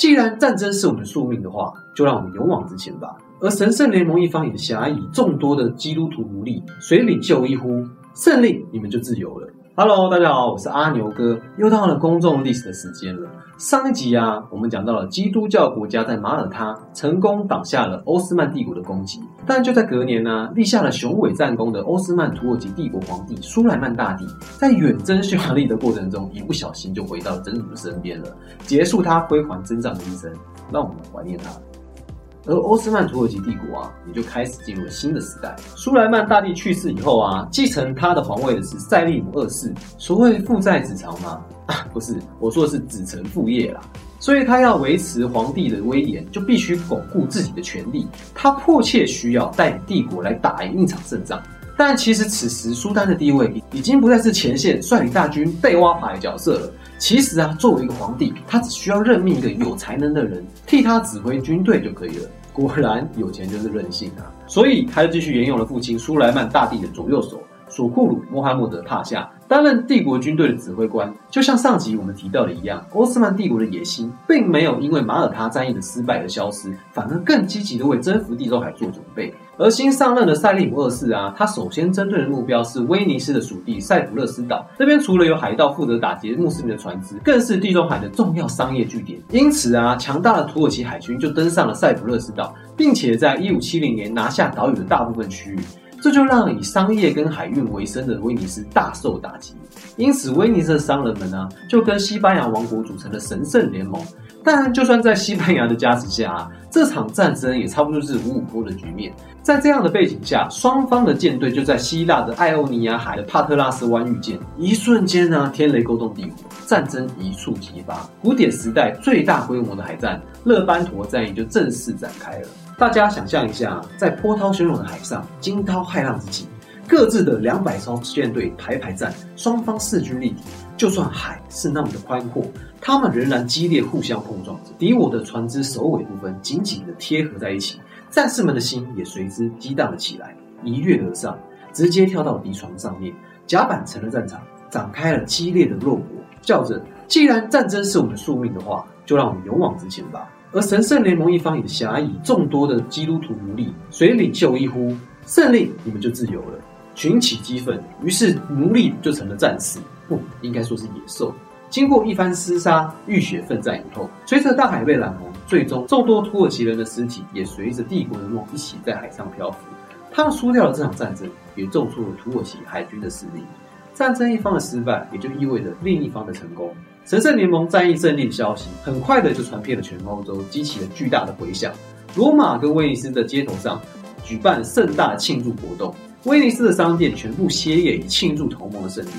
既然战争是我们的宿命的话，就让我们勇往直前吧。而神圣联盟一方也狭以众多的基督徒奴隶，随领袖一呼，胜利，你们就自由了。Hello，大家好，我是阿牛哥，又到了公众历史的时间了。上一集啊，我们讲到了基督教国家在马耳他成功挡下了奥斯曼帝国的攻击，但就在隔年呢，立下了雄伟战功的奥斯曼土耳其帝国皇帝苏莱曼大帝，在远征匈牙利的过程中，一不小心就回到了真主的身边了，结束他辉煌征战的一生，让我们怀念他。而奥斯曼土耳其帝国啊，也就开始进入了新的时代。苏莱曼大帝去世以后啊，继承他的皇位的是塞利姆二世。所谓父债子偿吗？不是，我说的是子承父业啦。所以他要维持皇帝的威严，就必须巩固自己的权力。他迫切需要带领帝国来打赢一场胜仗。但其实此时苏丹的地位已经不再是前线率领大军被挖牌的角色了。其实啊，作为一个皇帝，他只需要任命一个有才能的人替他指挥军队就可以了。果然有钱就是任性啊！所以他就继续沿用了父亲苏莱曼大帝的左右手索库鲁穆罕默德帕夏担任帝国军队的指挥官。就像上集我们提到的一样，奥斯曼帝国的野心并没有因为马耳他战役的失败而消失，反而更积极的为征服地中海做准备。而新上任的塞利姆二世啊，他首先针对的目标是威尼斯的属地塞浦勒斯岛。这边除了有海盗负责打劫穆斯林的船只，更是地中海的重要商业据点。因此啊，强大的土耳其海军就登上了塞浦勒斯岛，并且在一五七零年拿下岛屿的大部分区域。这就让以商业跟海运为生的威尼斯大受打击。因此，威尼斯的商人们呢，就跟西班牙王国组成了神圣联盟。但就算在西班牙的加持下啊，这场战争也差不多是五五波的局面。在这样的背景下，双方的舰队就在希腊的艾欧尼亚海的帕特拉斯湾遇见。一瞬间呢，天雷勾动地火，战争一触即发。古典时代最大规模的海战——勒班陀战役就正式展开了。大家想象一下，在波涛汹涌的海上，惊涛骇浪之际，各自的两百艘舰队排排站，双方势均力敌。就算海是那么的宽阔，他们仍然激烈互相碰撞着。敌我的船只首尾部分紧紧的贴合在一起，战士们的心也随之激荡了起来，一跃而上，直接跳到敌船上面。甲板成了战场，展开了激烈的肉搏，叫着：既然战争是我们的宿命的话，就让我们勇往直前吧。而神圣联盟一方也狭以众多的基督徒奴隶，随领袖一呼，胜利，你们就自由了，群起激愤，于是奴隶就成了战士。不应该说是野兽。经过一番厮杀，浴血奋战以后，随着大海被染红，最终众多土耳其人的尸体也随着帝国的梦一起在海上漂浮。他们输掉了这场战争，也重挫了土耳其海军的实力。战争一方的失败，也就意味着另一方的成功。神圣联盟战役胜利的消息，很快的就传遍了全欧洲，激起了巨大的回响。罗马跟威尼斯的街头上举办盛大庆祝活动，威尼斯的商店全部歇业，以庆祝同盟的胜利。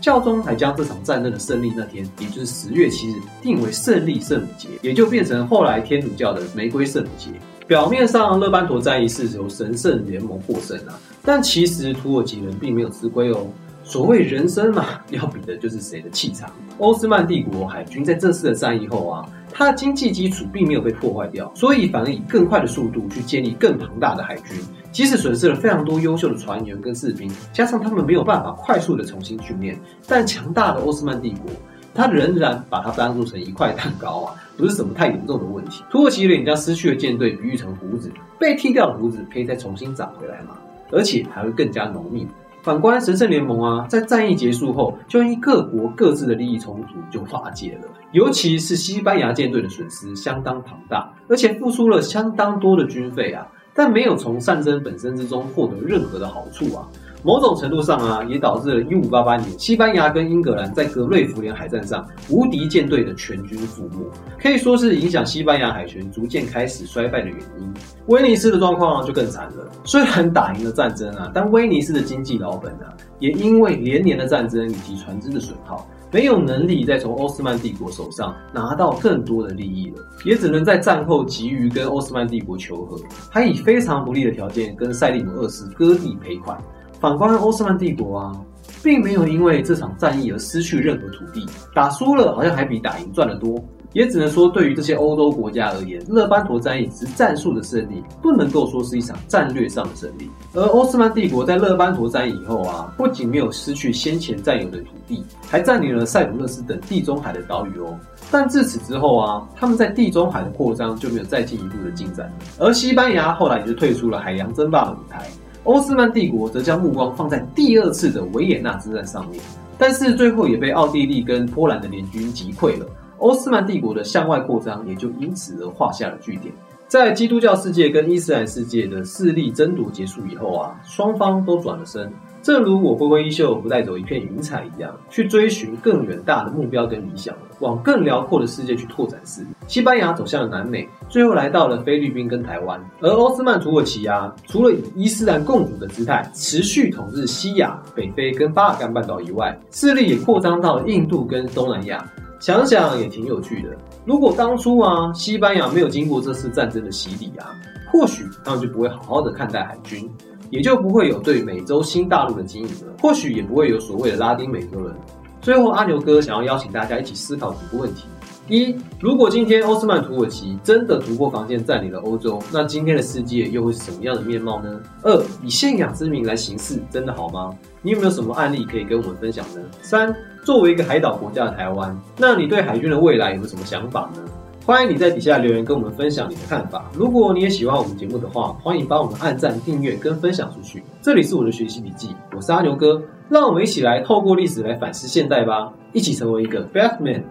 教宗还将这场战争的胜利那天，也就是十月七日，定为胜利圣母节，也就变成后来天主教的玫瑰圣母节。表面上，勒班陀战役是由神圣联盟获胜啊，但其实土耳其人并没有吃亏哦。所谓人生嘛，要比的就是谁的气场。奥斯曼帝国海军在这次的战役后啊，它的经济基础并没有被破坏掉，所以反而以更快的速度去建立更庞大的海军。即使损失了非常多优秀的船员跟士兵，加上他们没有办法快速的重新训练，但强大的奥斯曼帝国，他仍然把它当做成一块蛋糕啊，不是什么太严重的问题。土耳其人将失去的舰队比喻成胡子，被剃掉的胡子可以再重新长回来嘛，而且还会更加浓密。反观神圣联盟啊，在战役结束后，就因各国各自的利益冲突就化解了，尤其是西班牙舰队的损失相当庞大，而且付出了相当多的军费啊。但没有从战争本身之中获得任何的好处啊，某种程度上啊，也导致了1588年西班牙跟英格兰在格瑞福联海战上无敌舰队的全军覆没，可以说是影响西班牙海权逐渐开始衰败的原因。威尼斯的状况就更惨了，虽然打赢了战争啊，但威尼斯的经济老本啊，也因为连年的战争以及船只的损耗。没有能力再从奥斯曼帝国手上拿到更多的利益了，也只能在战后急于跟奥斯曼帝国求和，还以非常不利的条件跟塞利姆二世割地赔款。反观奥斯曼帝国啊，并没有因为这场战役而失去任何土地，打输了好像还比打赢赚得多。也只能说对于这些欧洲国家而言，勒班陀战役只是战术的胜利，不能够说是一场战略上的胜利。而奥斯曼帝国在勒班陀战役以后啊，不仅没有失去先前占有的土地，还占领了塞浦路斯等地中海的岛屿哦。但自此之后啊，他们在地中海的扩张就没有再进一步的进展了。而西班牙后来也就退出了海洋争霸的舞台，奥斯曼帝国则将目光放在第二次的维也纳之战上面。但是最后也被奥地利跟波兰的联军击溃了，奥斯曼帝国的向外扩张也就因此而画下了句点。在基督教世界跟伊斯兰世界的势力争夺结束以后啊，双方都转了身。正如我挥挥衣袖不带走一片云彩一样，去追寻更远大的目标跟理想，往更辽阔的世界去拓展势力。西班牙走向了南美，最后来到了菲律宾跟台湾。而奥斯曼土耳其啊，除了以伊斯兰共主的姿态持续统治西亚、北非跟巴尔干半岛以外，势力也扩张到了印度跟东南亚。想想也挺有趣的。如果当初啊，西班牙没有经过这次战争的洗礼啊，或许他们就不会好好的看待海军。也就不会有对美洲新大陆的经营了，或许也不会有所谓的拉丁美洲人。最后，阿牛哥想要邀请大家一起思考几个问题：一，如果今天奥斯曼土耳其真的突破防线占领了欧洲，那今天的世界又会是什么样的面貌呢？二，以信仰之名来行事，真的好吗？你有没有什么案例可以跟我们分享呢？三，作为一个海岛国家的台湾，那你对海军的未来有没有什么想法呢？欢迎你在底下留言跟我们分享你的看法。如果你也喜欢我们节目的话，欢迎帮我们按赞、订阅跟分享出去。这里是我的学习笔记，我是阿牛哥，让我们一起来透过历史来反思现代吧，一起成为一个 Batman。